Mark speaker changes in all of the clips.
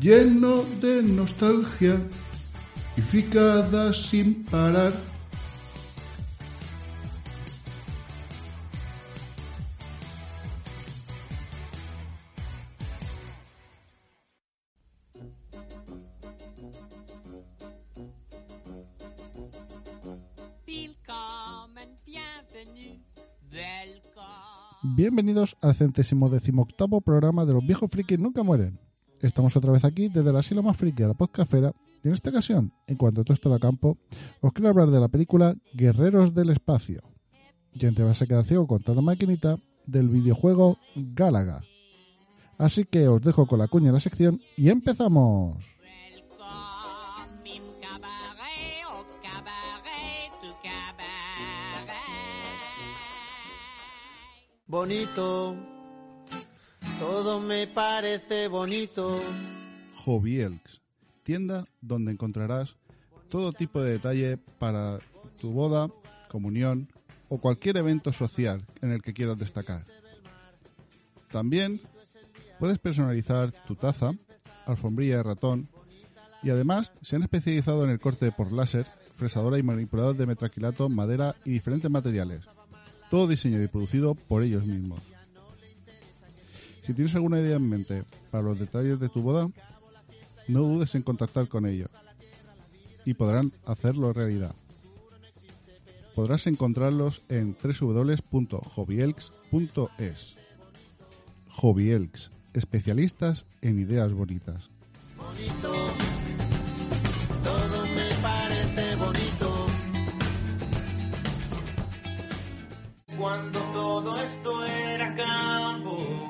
Speaker 1: lleno de nostalgia y fricadas sin parar.
Speaker 2: Bienvenidos al centésimo decimoctavo programa de Los Viejos Frikis Nunca Mueren. Estamos otra vez aquí desde la asilo más friki de la podcastfera y en esta ocasión, en cuanto a todo esto de campo, os quiero hablar de la película Guerreros del Espacio. Y te vas a quedar ciego con toda maquinita del videojuego Gálaga. Así que os dejo con la cuña en la sección y empezamos.
Speaker 3: bonito, todo me parece bonito.
Speaker 1: Hobby Elks, tienda donde encontrarás todo tipo de detalle para tu boda, comunión o cualquier evento social en el que quieras destacar. También puedes personalizar tu taza, alfombrilla de ratón y además se han especializado en el corte por láser, fresadora y manipulador de metraquilato, madera y diferentes materiales todo diseñado y producido por ellos mismos. Si tienes alguna idea en mente para los detalles de tu boda, no dudes en contactar con ellos y podrán hacerlo realidad. Podrás encontrarlos en www.hobbyelks.es. Hobbyelks, especialistas en ideas bonitas.
Speaker 4: cuando todo esto era campo.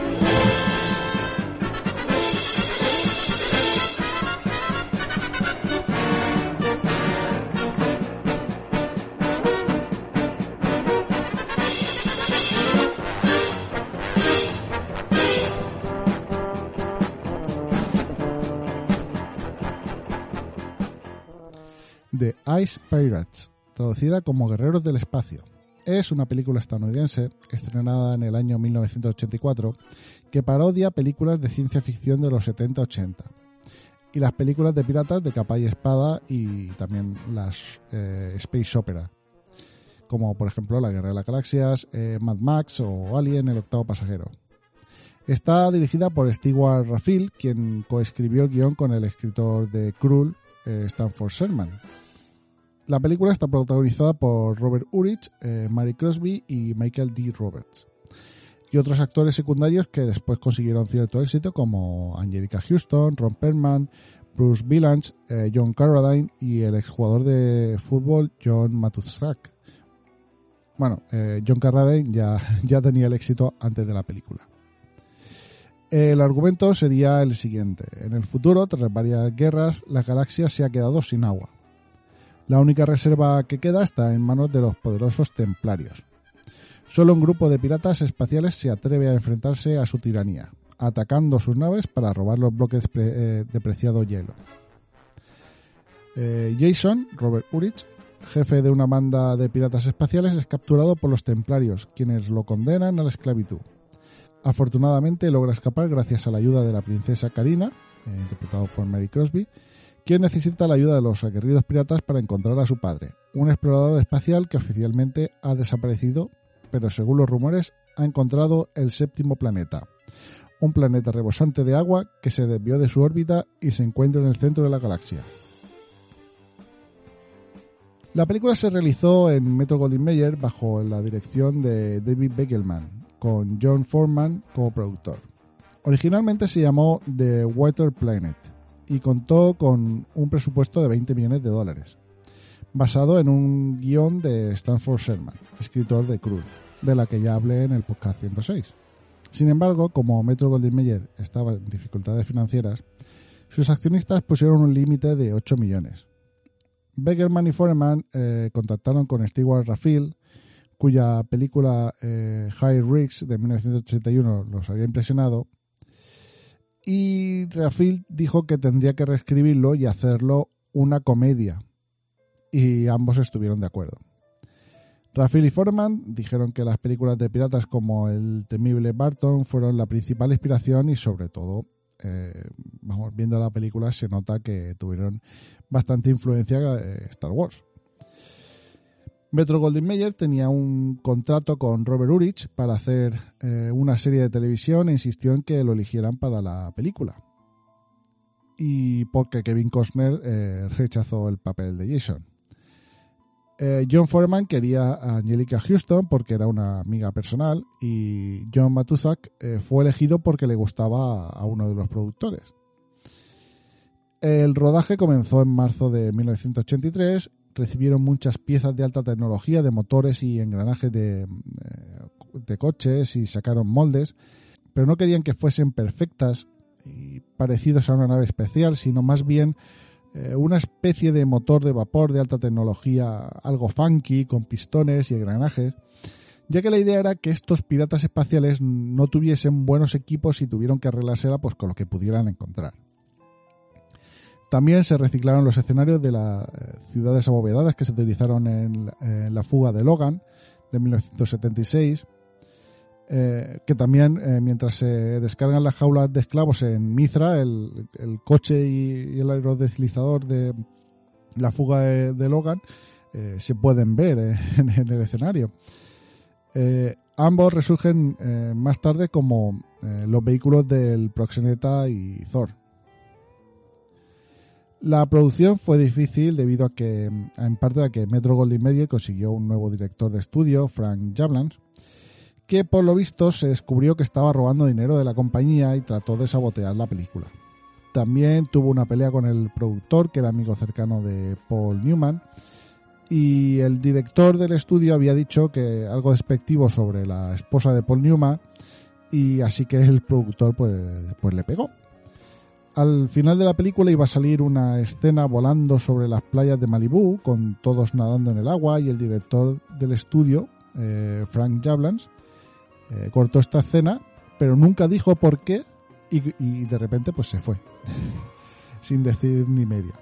Speaker 2: The Ice Pirates, traducida como Guerreros del Espacio. Es una película estadounidense estrenada en el año 1984 que parodia películas de ciencia ficción de los 70-80 y las películas de piratas de capa y espada y también las eh, space opera como por ejemplo La Guerra de las Galaxias, eh, Mad Max o Alien el octavo pasajero. Está dirigida por Stewart Raffil, quien coescribió el guion con el escritor de Krull, eh, Stanford Sherman. La película está protagonizada por Robert Urich, eh, Mary Crosby y Michael D. Roberts. Y otros actores secundarios que después consiguieron cierto éxito como Angelica Houston, Ron Perlman, Bruce Villains, eh, John Carradine y el exjugador de fútbol John Matuszak. Bueno, eh, John Carradine ya, ya tenía el éxito antes de la película. El argumento sería el siguiente. En el futuro, tras varias guerras, la galaxia se ha quedado sin agua. La única reserva que queda está en manos de los poderosos templarios. Solo un grupo de piratas espaciales se atreve a enfrentarse a su tiranía, atacando sus naves para robar los bloques eh, de preciado hielo. Eh, Jason, Robert Urich, jefe de una banda de piratas espaciales, es capturado por los templarios, quienes lo condenan a la esclavitud. Afortunadamente logra escapar gracias a la ayuda de la princesa Karina, eh, interpretado por Mary Crosby, quien necesita la ayuda de los aguerridos piratas para encontrar a su padre, un explorador espacial que oficialmente ha desaparecido, pero según los rumores ha encontrado el séptimo planeta, un planeta rebosante de agua que se desvió de su órbita y se encuentra en el centro de la galaxia. La película se realizó en Metro Goldwyn Mayer bajo la dirección de David Beckelman, con John Foreman como productor. Originalmente se llamó The Water Planet y contó con un presupuesto de 20 millones de dólares, basado en un guion de Stanford Sherman, escritor de Cruz, de la que ya hablé en el podcast 106. Sin embargo, como Metro Goldwyn Mayer estaba en dificultades financieras, sus accionistas pusieron un límite de 8 millones. Beckerman y Foreman eh, contactaron con Stewart Raffield, cuya película eh, High Risks de 1981 los había impresionado, y Raffield dijo que tendría que reescribirlo y hacerlo una comedia, y ambos estuvieron de acuerdo. Raffield y Foreman dijeron que las películas de piratas como el temible Barton fueron la principal inspiración y sobre todo, eh, vamos, viendo la película se nota que tuvieron bastante influencia eh, Star Wars. Metro Goldwyn Mayer tenía un contrato con Robert Urich para hacer eh, una serie de televisión e insistió en que lo eligieran para la película. Y porque Kevin Costner rechazó el papel de Jason. Eh, John Foreman quería a Angelica Houston porque era una amiga personal y John Matuzak eh, fue elegido porque le gustaba a uno de los productores. El rodaje comenzó en marzo de 1983, recibieron muchas piezas de alta tecnología de motores y engranajes de, eh, de coches y sacaron moldes, pero no querían que fuesen perfectas y parecidos a una nave especial, sino más bien eh, una especie de motor de vapor de alta tecnología, algo funky, con pistones y engranajes, ya que la idea era que estos piratas espaciales no tuviesen buenos equipos y tuvieron que arreglársela pues, con lo que pudieran encontrar. También se reciclaron los escenarios de las eh, ciudades abovedadas que se utilizaron en, la fuga de Logan de 1976 eh, que también eh, mientras se descargan las jaulas de esclavos en Mithra, el, coche y, el aerodeslizador de la fuga de, Logan eh, se pueden ver en, el escenario. ambos resurgen más tarde como los vehículos del Proxeneta y Thor. La producción fue difícil debido a que, en parte a que Metro Goldwyn Mayer consiguió un nuevo director de estudio, Frank Jablans, que por lo visto se descubrió que estaba robando dinero de la compañía y trató de sabotear la película. También tuvo una pelea con el productor, que era amigo cercano de Paul Newman, y el director del estudio había dicho que algo despectivo sobre la esposa de Paul Newman, y así que el productor pues, pues le pegó. Al final de la película iba a salir una escena volando sobre las playas de Malibú, con todos nadando en el agua, y el director del estudio, eh, Frank Jablans, eh, cortó esta escena, pero nunca dijo por qué y, de repente pues se fue, sin decir ni media.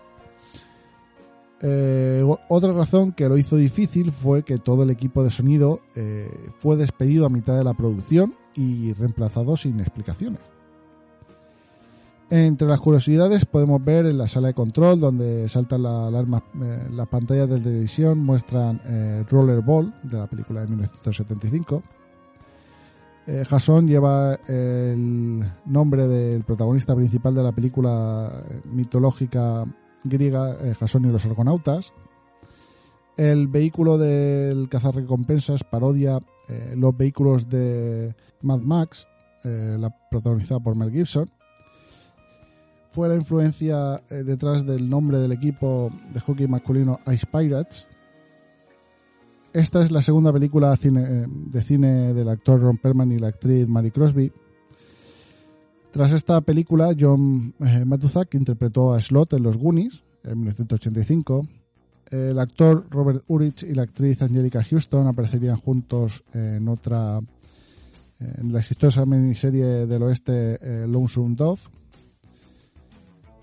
Speaker 2: Eh, otra razón que lo hizo difícil fue que todo el equipo de sonido eh, fue despedido a mitad de la producción y reemplazado sin explicaciones. Entre las curiosidades podemos ver en la sala de control donde saltan la alarma, las pantallas de televisión muestran Rollerball de la película de 1975 eh, Jason lleva el nombre del protagonista principal de la película mitológica griega eh, Jason y los argonautas. El vehículo del cazarrecompensas parodia eh, los vehículos de Mad Max, la protagonizada por Mel Gibson. Fue la influencia detrás del nombre del equipo de hockey masculino Ice Pirates esta es la segunda película eh, de cine del actor Ron Perlman y la actriz Mary Crosby. Tras esta película, John eh, Matuzak interpretó a Slot en Los Goonies en 1985. El actor Robert Urich y la actriz Angelica Houston aparecerían juntos en otra en la exitosa miniserie del oeste eh, Lonesome Dove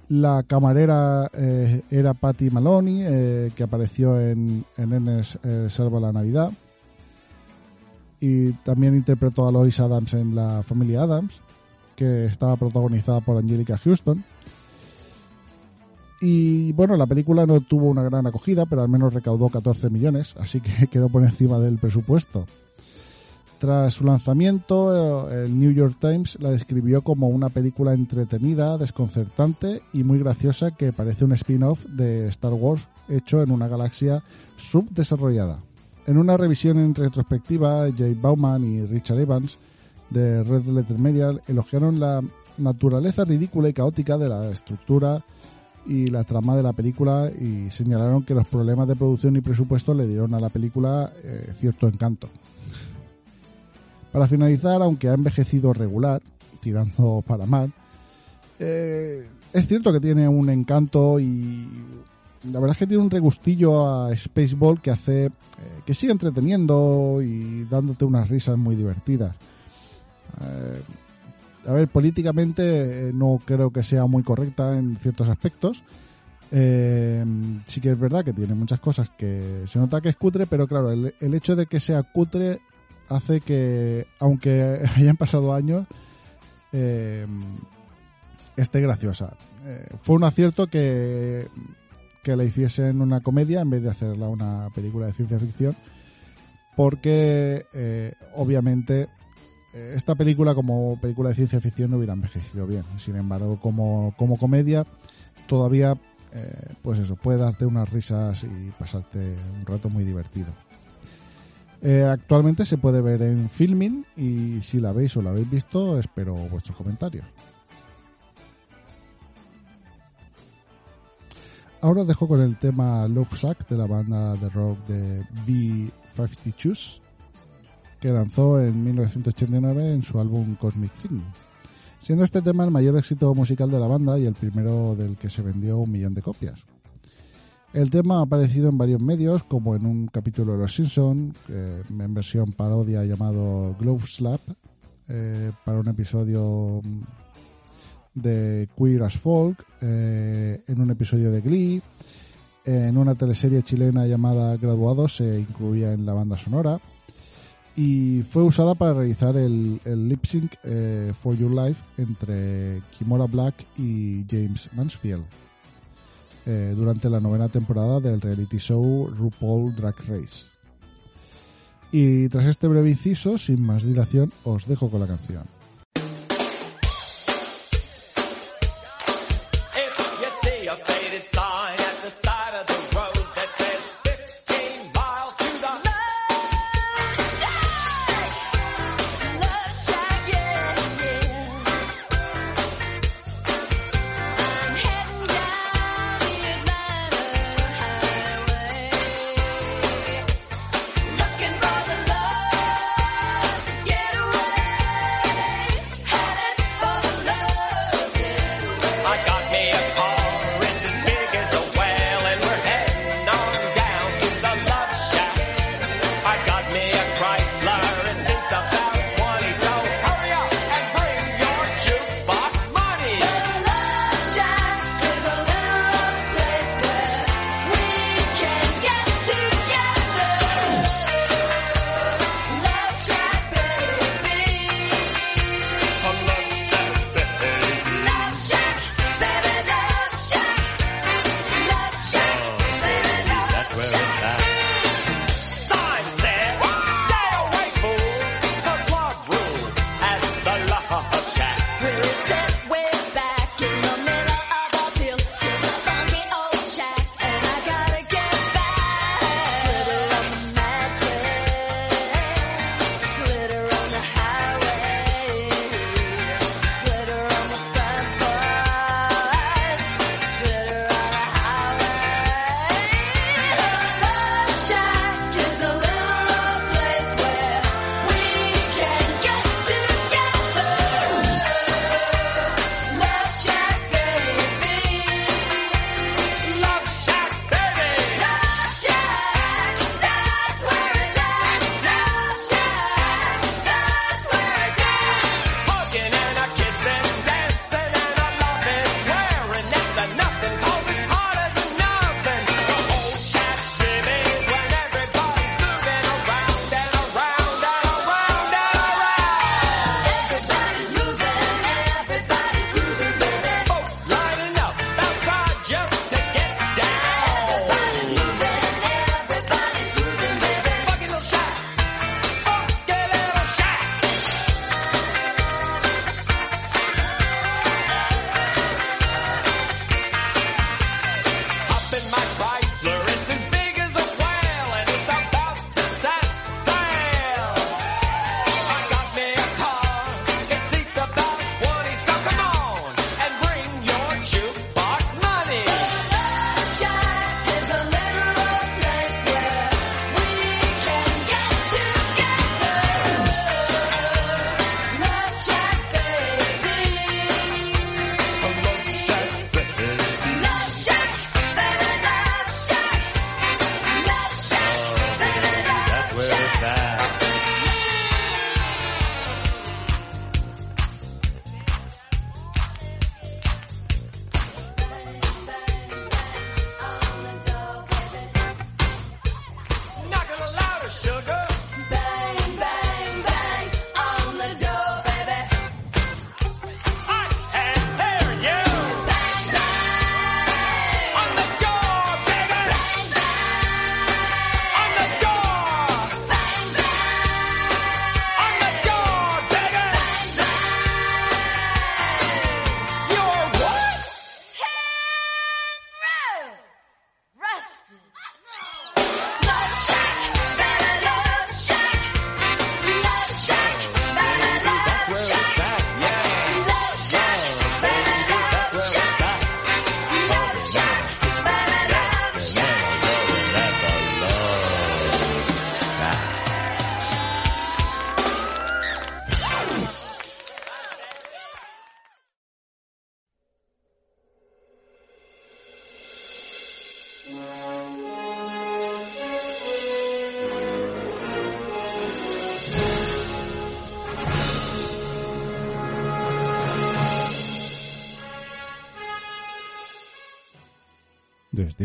Speaker 2: la camarera eh, era Patty Maloney, eh, que apareció en, en Enes eh, Salva la Navidad. Y también interpretó a Lois Adams en La Familia Adams, que estaba protagonizada por Angelica Houston. Y bueno, la película no tuvo una gran acogida, pero al menos recaudó 14 millones, así que quedó por encima del presupuesto. Tras su lanzamiento, el New York Times la describió como una película entretenida, desconcertante y muy graciosa que parece un spin-off de Star Wars hecho en una galaxia subdesarrollada. En una revisión en retrospectiva, Jay Bauman y Richard Evans de Red Letter Media elogiaron la naturaleza ridícula y caótica de la estructura y la trama de la película y señalaron que los problemas de producción y presupuesto le dieron a la película eh, cierto encanto. Para finalizar, aunque ha envejecido regular, tirando para mal, eh, es cierto que tiene un encanto y la verdad es que tiene un regustillo a Spaceball que hace eh, que sigue entreteniendo y dándote unas risas muy divertidas. Eh, a ver, políticamente no creo que sea muy correcta en ciertos aspectos. Sí que es verdad que tiene muchas cosas que se nota que es cutre, pero claro, el, el hecho de que sea cutre hace que, aunque hayan pasado años, eh, esté graciosa. Eh, fue un acierto que, que la hiciesen una comedia en vez de hacerla una película de ciencia ficción, porque eh, obviamente esta película como película de ciencia ficción no hubiera envejecido bien. Sin embargo, como, como comedia todavía, pues eso, puede darte unas risas y pasarte un rato muy divertido. Eh, actualmente se puede ver en Filming y si la veis o la habéis visto, espero vuestros comentarios. Ahora os dejo con el tema Love Shack de la banda de rock de B-52s que lanzó en 1989 en su álbum Cosmic Thing, siendo este tema el mayor éxito musical de la banda y el primero del que se vendió un millón de copias. El tema ha aparecido en varios medios, como en un capítulo de Los Simpson, eh, en versión parodia llamado Glove Slap, eh, para un episodio de Queer as Folk, eh, en un episodio de Glee, en una teleserie chilena llamada Graduados se incluía en la banda sonora y fue usada para realizar el, el lip sync For Your Life entre Kimora Black y James Mansfield eh, durante la novena temporada del reality show RuPaul Drag Race. Y tras este breve inciso, sin más dilación, os dejo con la canción.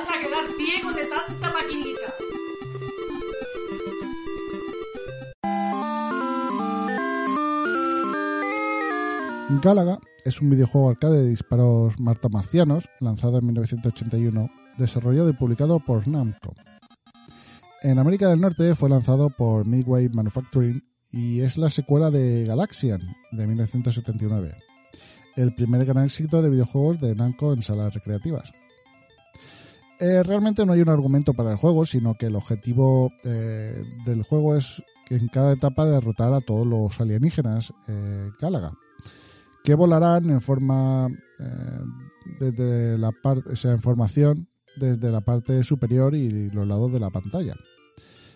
Speaker 5: Vas a quedar ciego de tanta maquinita.
Speaker 2: Galaga es un videojuego arcade de disparos martamarcianos lanzado en 1981, desarrollado y publicado por Namco. En América del Norte fue lanzado por Midway Manufacturing y es la secuela de Galaxian de 1979, el primer gran éxito de videojuegos de Namco en salas recreativas. Eh, realmente no hay un argumento para el juego, sino que el objetivo eh, del juego es que en cada etapa derrotar a todos los alienígenas eh, Galaga que volarán en forma eh, desde la parte, o sea, en formación desde la parte superior y los lados de la pantalla.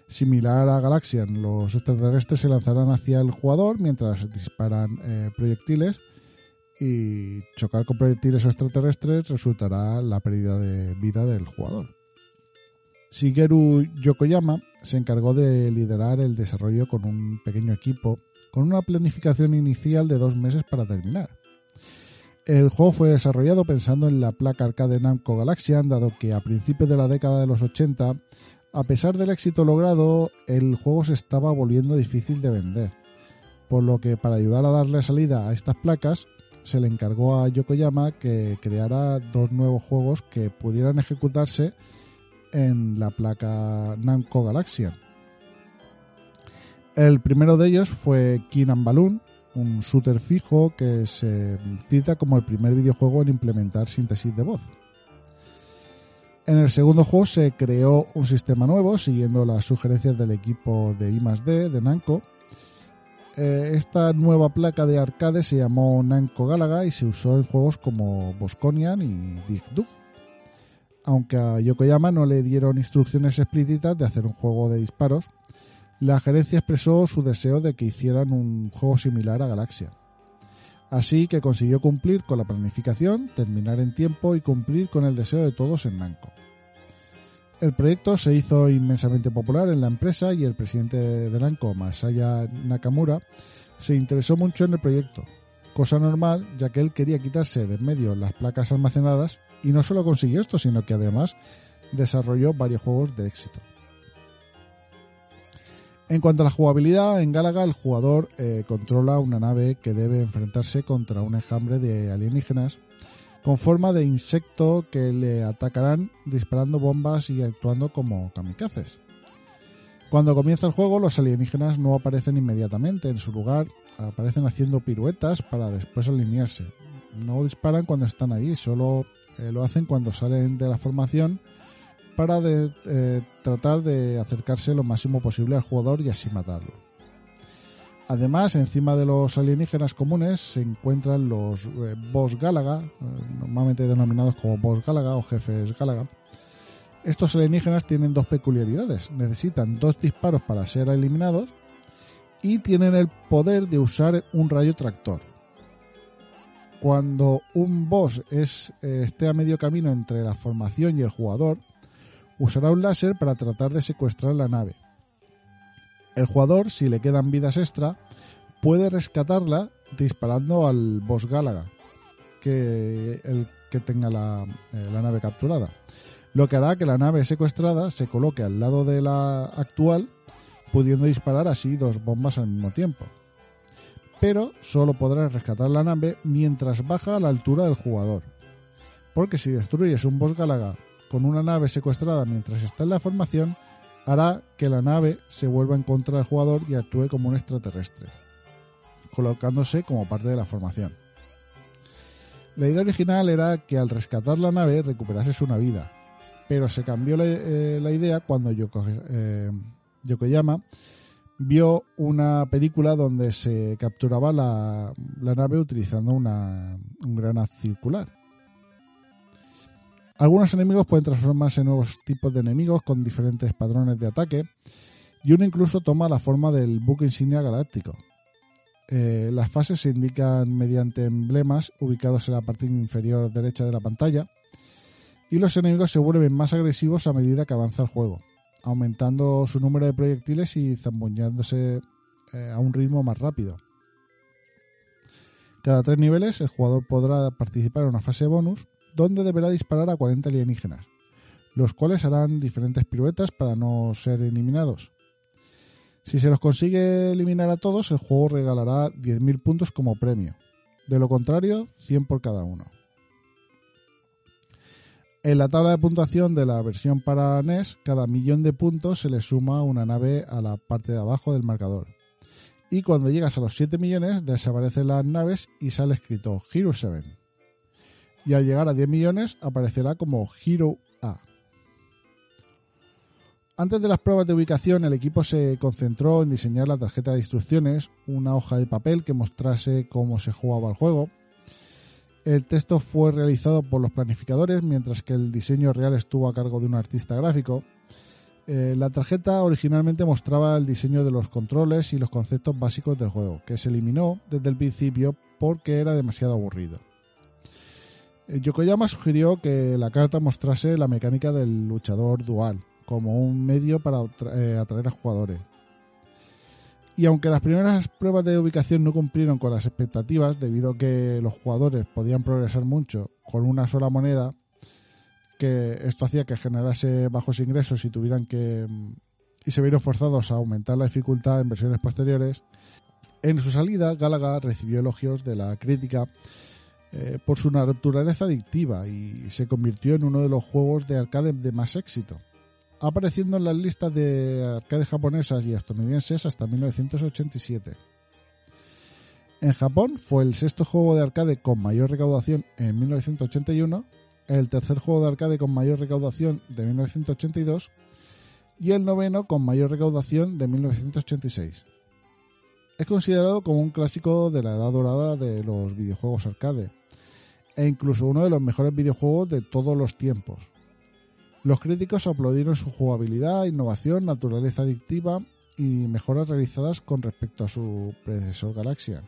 Speaker 2: Similar a Galaxian, los extraterrestres se lanzarán hacia el jugador mientras disparan eh, proyectiles y chocar con proyectiles extraterrestres resultará la pérdida de vida del jugador. Shigeru Yokoyama se encargó de liderar el desarrollo con un pequeño equipo con una planificación inicial de dos meses para terminar. El juego fue desarrollado pensando en la placa arcade Namco Galaxian, dado que a principios de la década de los 80, a pesar del éxito logrado, el juego se estaba volviendo difícil de vender. Por lo que para ayudar a darle salida a estas placas, se le encargó a Yokoyama que creara dos nuevos juegos que pudieran ejecutarse en la placa Namco Galaxian. El primero de ellos fue King Balloon, un shooter fijo que se cita como el primer videojuego en implementar síntesis de voz. En el segundo juego se creó un sistema nuevo siguiendo las sugerencias del equipo de I+D de Namco. Eh, esta nueva placa de arcade se llamó Namco Galaga y se usó en juegos como Bosconian y Dig Dug. Aunque a Yokoyama no le dieron instrucciones explícitas de hacer un juego de disparos, la gerencia expresó su deseo de que hicieran un juego similar a Galaxia. Así que consiguió cumplir con la planificación, terminar en tiempo y cumplir con el deseo de todos en Namco. El proyecto se hizo inmensamente popular en la empresa y el presidente de Namco, Masaya Nakamura, se interesó mucho en el proyecto, cosa normal ya que él quería quitarse de en medio las placas almacenadas y no solo consiguió esto, sino que además desarrolló varios juegos de éxito. En cuanto a la jugabilidad, en Galaga el jugador eh, controla una nave que debe enfrentarse contra un enjambre de alienígenas con forma de insecto que le atacarán disparando bombas y actuando como kamikazes. Cuando comienza el juego, los alienígenas no aparecen inmediatamente, en su lugar aparecen haciendo piruetas para después alinearse. No disparan cuando están ahí, solo eh, lo hacen cuando salen de la formación para eh, tratar de acercarse lo máximo posible al jugador y así matarlo. Además, encima de los alienígenas comunes se encuentran los eh, boss Gálaga, eh, normalmente denominados como boss Gálaga o jefes Gálaga. Estos alienígenas tienen dos peculiaridades. Necesitan dos disparos para ser eliminados y tienen el poder de usar un rayo tractor. Cuando un boss eh, esté a medio camino entre la formación y el jugador, usará un láser para tratar de secuestrar la nave. El jugador, si le quedan vidas extra, puede rescatarla disparando al boss Gálaga, que el que tenga la, eh, la nave capturada. Lo que hará que la nave secuestrada se coloque al lado de la actual, pudiendo disparar así dos bombas al mismo tiempo. Pero solo podrás rescatar la nave mientras baja a la altura del jugador. Porque si destruyes un boss Gálaga con una nave secuestrada mientras está en la formación, hará que la nave se vuelva en contra del jugador y actúe como un extraterrestre, colocándose como parte de la formación. La idea original era que al rescatar la nave recuperases una vida, pero se cambió la, eh, idea cuando Yoko- eh, Yokoyama vio una película donde se capturaba la, nave utilizando una, un circular. Algunos enemigos pueden transformarse en nuevos tipos de enemigos con diferentes patrones de ataque y uno incluso toma la forma del buque insignia galáctico. Eh, las fases se indican mediante emblemas ubicados en la parte inferior derecha de la pantalla y los enemigos se vuelven más agresivos a medida que avanza el juego, aumentando su número de proyectiles y zambuñándose eh, a un ritmo más rápido. Cada tres niveles el jugador podrá participar en una fase bonus donde deberá disparar a 40 alienígenas, los cuales harán diferentes piruetas para no ser eliminados. Si se los consigue eliminar a todos, el juego regalará 10.000 puntos como premio. De lo contrario, 100 por cada uno. En la tabla de puntuación de la versión para NES, cada millón de puntos se le suma una nave a la parte de abajo del marcador. Y cuando llegas a los 7 millones, desaparecen las naves y sale escrito Hero 7. Y al llegar a 10 millones, aparecerá como Hero A. Antes de las pruebas de ubicación, el equipo se concentró en diseñar la tarjeta de instrucciones, una hoja de papel que mostrase cómo se jugaba el juego. El texto fue realizado por los planificadores, mientras que el diseño real estuvo a cargo de un artista gráfico. Eh, la tarjeta originalmente mostraba el diseño de los controles y los conceptos básicos del juego, que se eliminó desde el principio porque era demasiado aburrido. Eh, Yokoyama sugirió que la carta mostrase la mecánica del luchador dual, como un medio para eh, atraer a jugadores. Y aunque las primeras pruebas de ubicación no cumplieron con las expectativas, debido a que los jugadores podían progresar mucho con una sola moneda, que esto hacía que generase bajos ingresos y tuvieran que mm, y se vieron forzados a aumentar la dificultad en versiones posteriores. En su salida, Galaga recibió elogios de la crítica eh, por su naturaleza adictiva y se convirtió en uno de los juegos de arcade de más éxito, apareciendo en las listas de arcade japonesas y estadounidenses hasta 1987. En Japón fue el sexto juego de arcade con mayor recaudación en 1981, el tercer juego de arcade con mayor recaudación de 1982 y el noveno con mayor recaudación de 1986. Es considerado como un clásico de la edad dorada de los videojuegos arcade e incluso uno de los mejores videojuegos de todos los tiempos. Los críticos aplaudieron su jugabilidad, innovación, naturaleza adictiva y mejoras realizadas con respecto a su predecesor Galaxia.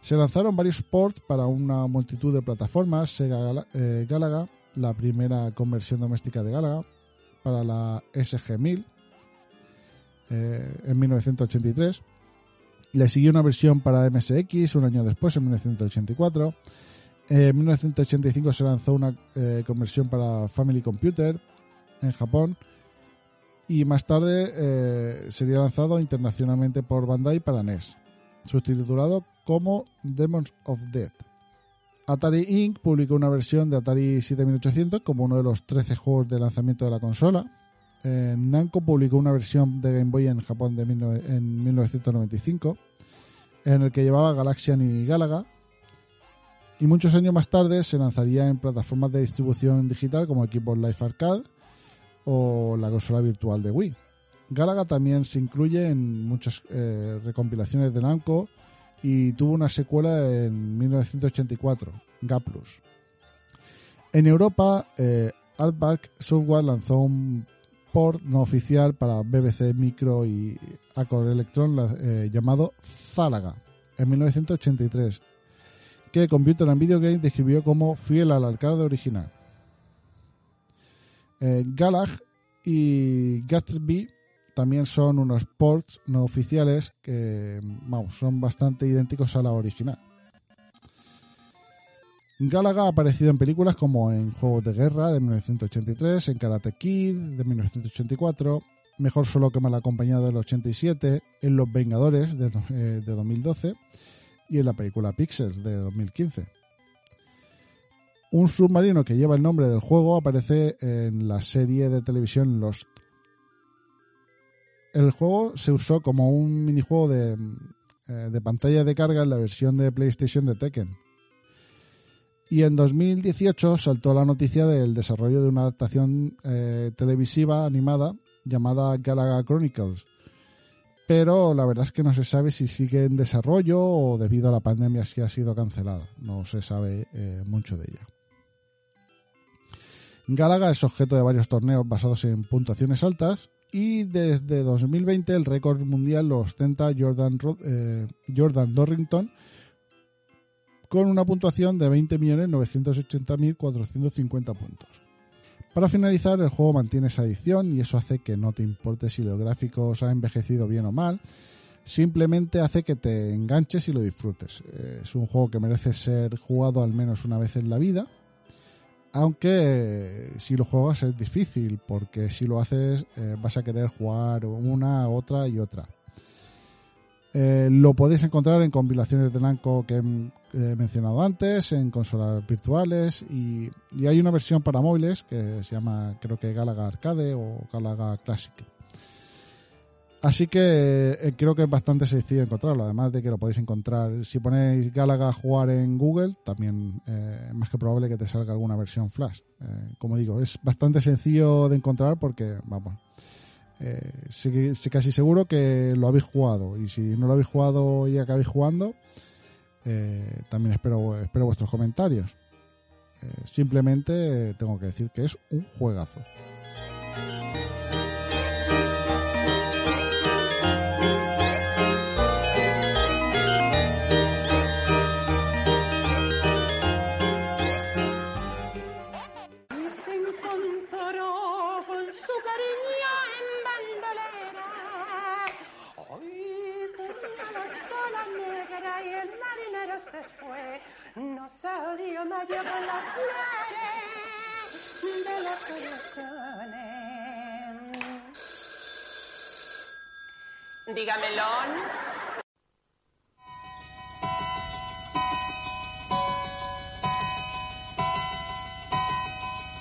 Speaker 2: Se lanzaron varios ports para una multitud de plataformas, Sega eh, Galaga, la primera conversión doméstica de Galaga, para la SG-1000 eh, en 1983. Le siguió una versión para MSX un año después, en 1984. En 1985 se lanzó una eh, conversión para Family Computer en Japón. Y más tarde eh, sería lanzado internacionalmente por Bandai para NES, subtitulado como Demons of Death. Atari Inc. publicó una versión de Atari 7800 como uno de los 13 juegos de lanzamiento de la consola. Eh, Namco publicó una versión de Game Boy en Japón de 19 en 1995 en el que llevaba Galaxian y Galaga. Y muchos años más tarde se lanzaría en plataformas de distribución digital como Xbox Live Arcade o la consola virtual de Wii. Galaga también se incluye en muchas eh, recompilaciones de Namco y tuvo una secuela en 1984, Gaplus. En Europa, eh, Software lanzó un port no oficial para BBC Micro y Acor Electron eh, llamado Zálaga en 1983, que Computer and Video Game describió como fiel al arcade original. Eh, Galag y Gatsby también son unos ports no oficiales que vamos, son bastante idénticos a la original. Galaga ha aparecido en películas como en Juegos de Guerra de 1983, en Karate Kid de 1984, Mejor solo que mal acompañado del 87, en Los Vengadores de, do- eh, de 2012 y en la película Pixels de 2015. Un submarino que lleva el nombre del juego aparece en la serie de televisión Lost. El juego se usó como un minijuego de, eh, de pantalla de carga en la versión de PlayStation de Tekken. Y en 2018 saltó la noticia del desarrollo de una adaptación eh, televisiva animada llamada Galaga Chronicles. Pero la verdad es que no se sabe si sigue en desarrollo o debido a la pandemia si ha sido cancelada. No se sabe eh, mucho de ella. Galaga es objeto de varios torneos basados en puntuaciones altas y desde 2020 el récord mundial lo ostenta Jordan, eh, Jordan Dorrington con una puntuación de 20.980.450 puntos. Para finalizar, el juego mantiene esa edición y eso hace que no te importe si los gráficos han envejecido bien o mal, simplemente hace que te enganches y lo disfrutes. Eh, Es un juego que merece ser jugado al menos una vez en la vida, aunque eh, si lo juegas es difícil, porque si lo haces eh, vas a querer jugar una, otra y otra. Eh, lo podéis encontrar en compilaciones de Namco que he he mencionado antes, en consolas virtuales y, y hay una versión para móviles que se llama creo que Galaga Arcade o Galaga Classic. Así que eh, creo que es bastante sencillo encontrarlo, además de que lo podéis encontrar, si ponéis Galaga a jugar en Google, también eh, es más que probable que te salga alguna versión flash. Eh, como digo, es bastante sencillo de encontrar porque, vamos, eh, sí, sí casi seguro que lo habéis jugado y si no lo habéis jugado y acabáis jugando, eh, también espero, espero vuestros comentarios. Eh, simplemente tengo que decir que es un juegazo.
Speaker 5: No se dio mayo con las flores de las ilusiones. Dígamelo.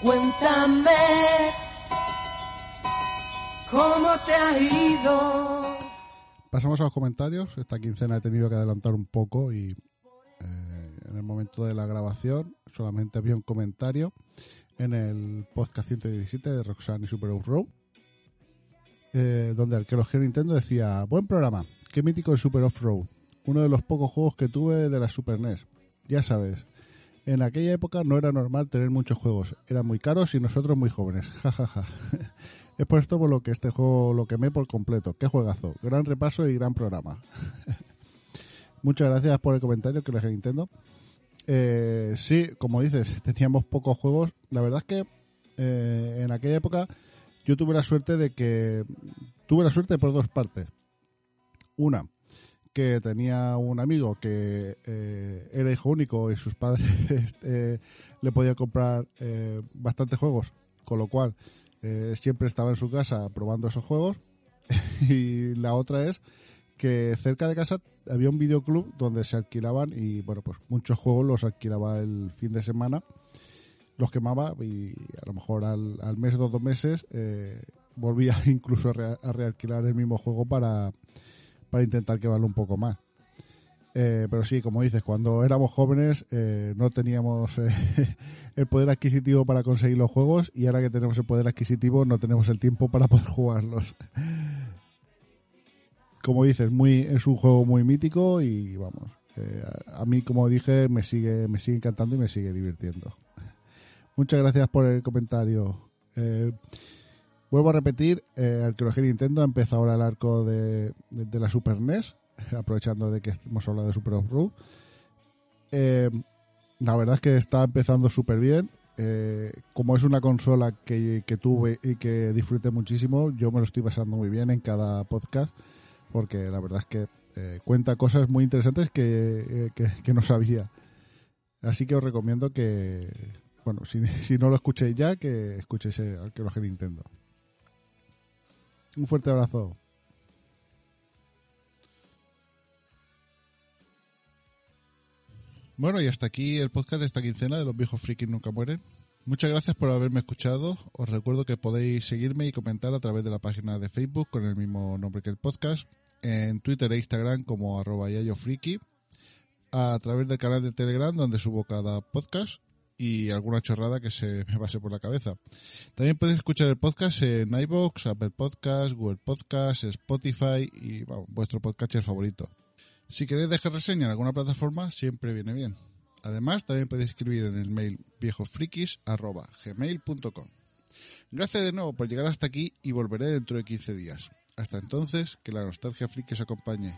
Speaker 3: Cuéntame cómo te ha ido.
Speaker 2: Pasamos a los comentarios. Esta quincena he tenido que adelantar un poco y momento de la grabación solamente había un comentario en el podcast 117 de Roxanne y Super Row, eh, donde el que los Nintendo decía: Buen programa, qué mítico el Super Off-Road, uno de los pocos juegos que tuve de la Super NES. Ya sabes, en aquella época no era normal tener muchos juegos, eran muy caros y nosotros muy jóvenes. Ja, ja, ja. Es por esto por lo que este juego lo quemé por completo. Qué juegazo. Gran repaso y gran programa. Muchas gracias por el comentario que les Nintendo. Eh, sí, como dices, teníamos pocos juegos. La verdad es que eh, en aquella época yo tuve la suerte de que... Tuve la suerte por dos partes. Una, que tenía un amigo que eh, era hijo único y sus padres eh, le podían comprar eh, bastantes juegos, con lo cual eh, siempre estaba en su casa probando esos juegos. y la otra es que cerca de casa había un videoclub donde se alquilaban y bueno, pues muchos juegos los alquilaba el fin de semana, los quemaba y a lo mejor al, al mes o dos meses eh, volvía incluso a, re- a realquilar el mismo juego para, para intentar que valga un poco más. Eh, pero sí, como dices, cuando éramos jóvenes eh, no teníamos eh, el poder adquisitivo para conseguir los juegos y ahora que tenemos el poder adquisitivo no tenemos el tiempo para poder jugarlos. Como dices, muy es un juego muy mítico y vamos, a, mí como dije me sigue me sigue encantando y me sigue divirtiendo. Muchas gracias por el comentario. Eh, vuelvo a repetir, eh, Arqueología Nintendo empieza ahora el arco de, la Super NES, aprovechando de que hemos hablado de Super Off-Road. Eh, la verdad es que está empezando súper bien. Eh, como es una consola que, que tuve y que disfruté muchísimo, yo me lo estoy pasando muy bien en cada podcast, porque la verdad es que eh, cuenta cosas muy interesantes que, eh, que- que no sabía. Así que os recomiendo que, bueno, si, si no lo escuchéis ya, que escuchéis eh, Arqueología Nintendo. Un fuerte abrazo.
Speaker 1: Bueno, y hasta aquí el podcast de esta quincena de los viejos frikis nunca mueren. Muchas gracias por haberme escuchado. Os recuerdo que podéis seguirme y comentar a través de la página de Facebook con el mismo nombre que el podcast, en Twitter e Instagram como arroba yayofriki, a través del canal de Telegram donde subo cada podcast y alguna chorrada que se me pase por la cabeza. También podéis escuchar el podcast en iVoox, Apple Podcasts, Google Podcasts, Spotify y vuestro podcatcher favorito. Si queréis dejar reseña en alguna plataforma, siempre viene bien. Además, también podéis escribir en el mail viejofrikis.gmail.com Gracias de nuevo por llegar hasta aquí y volveré dentro de 15 días. Hasta entonces, que la nostalgia friki os acompañe.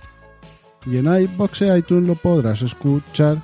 Speaker 2: Y en iBox e iTunes lo podrás escuchar.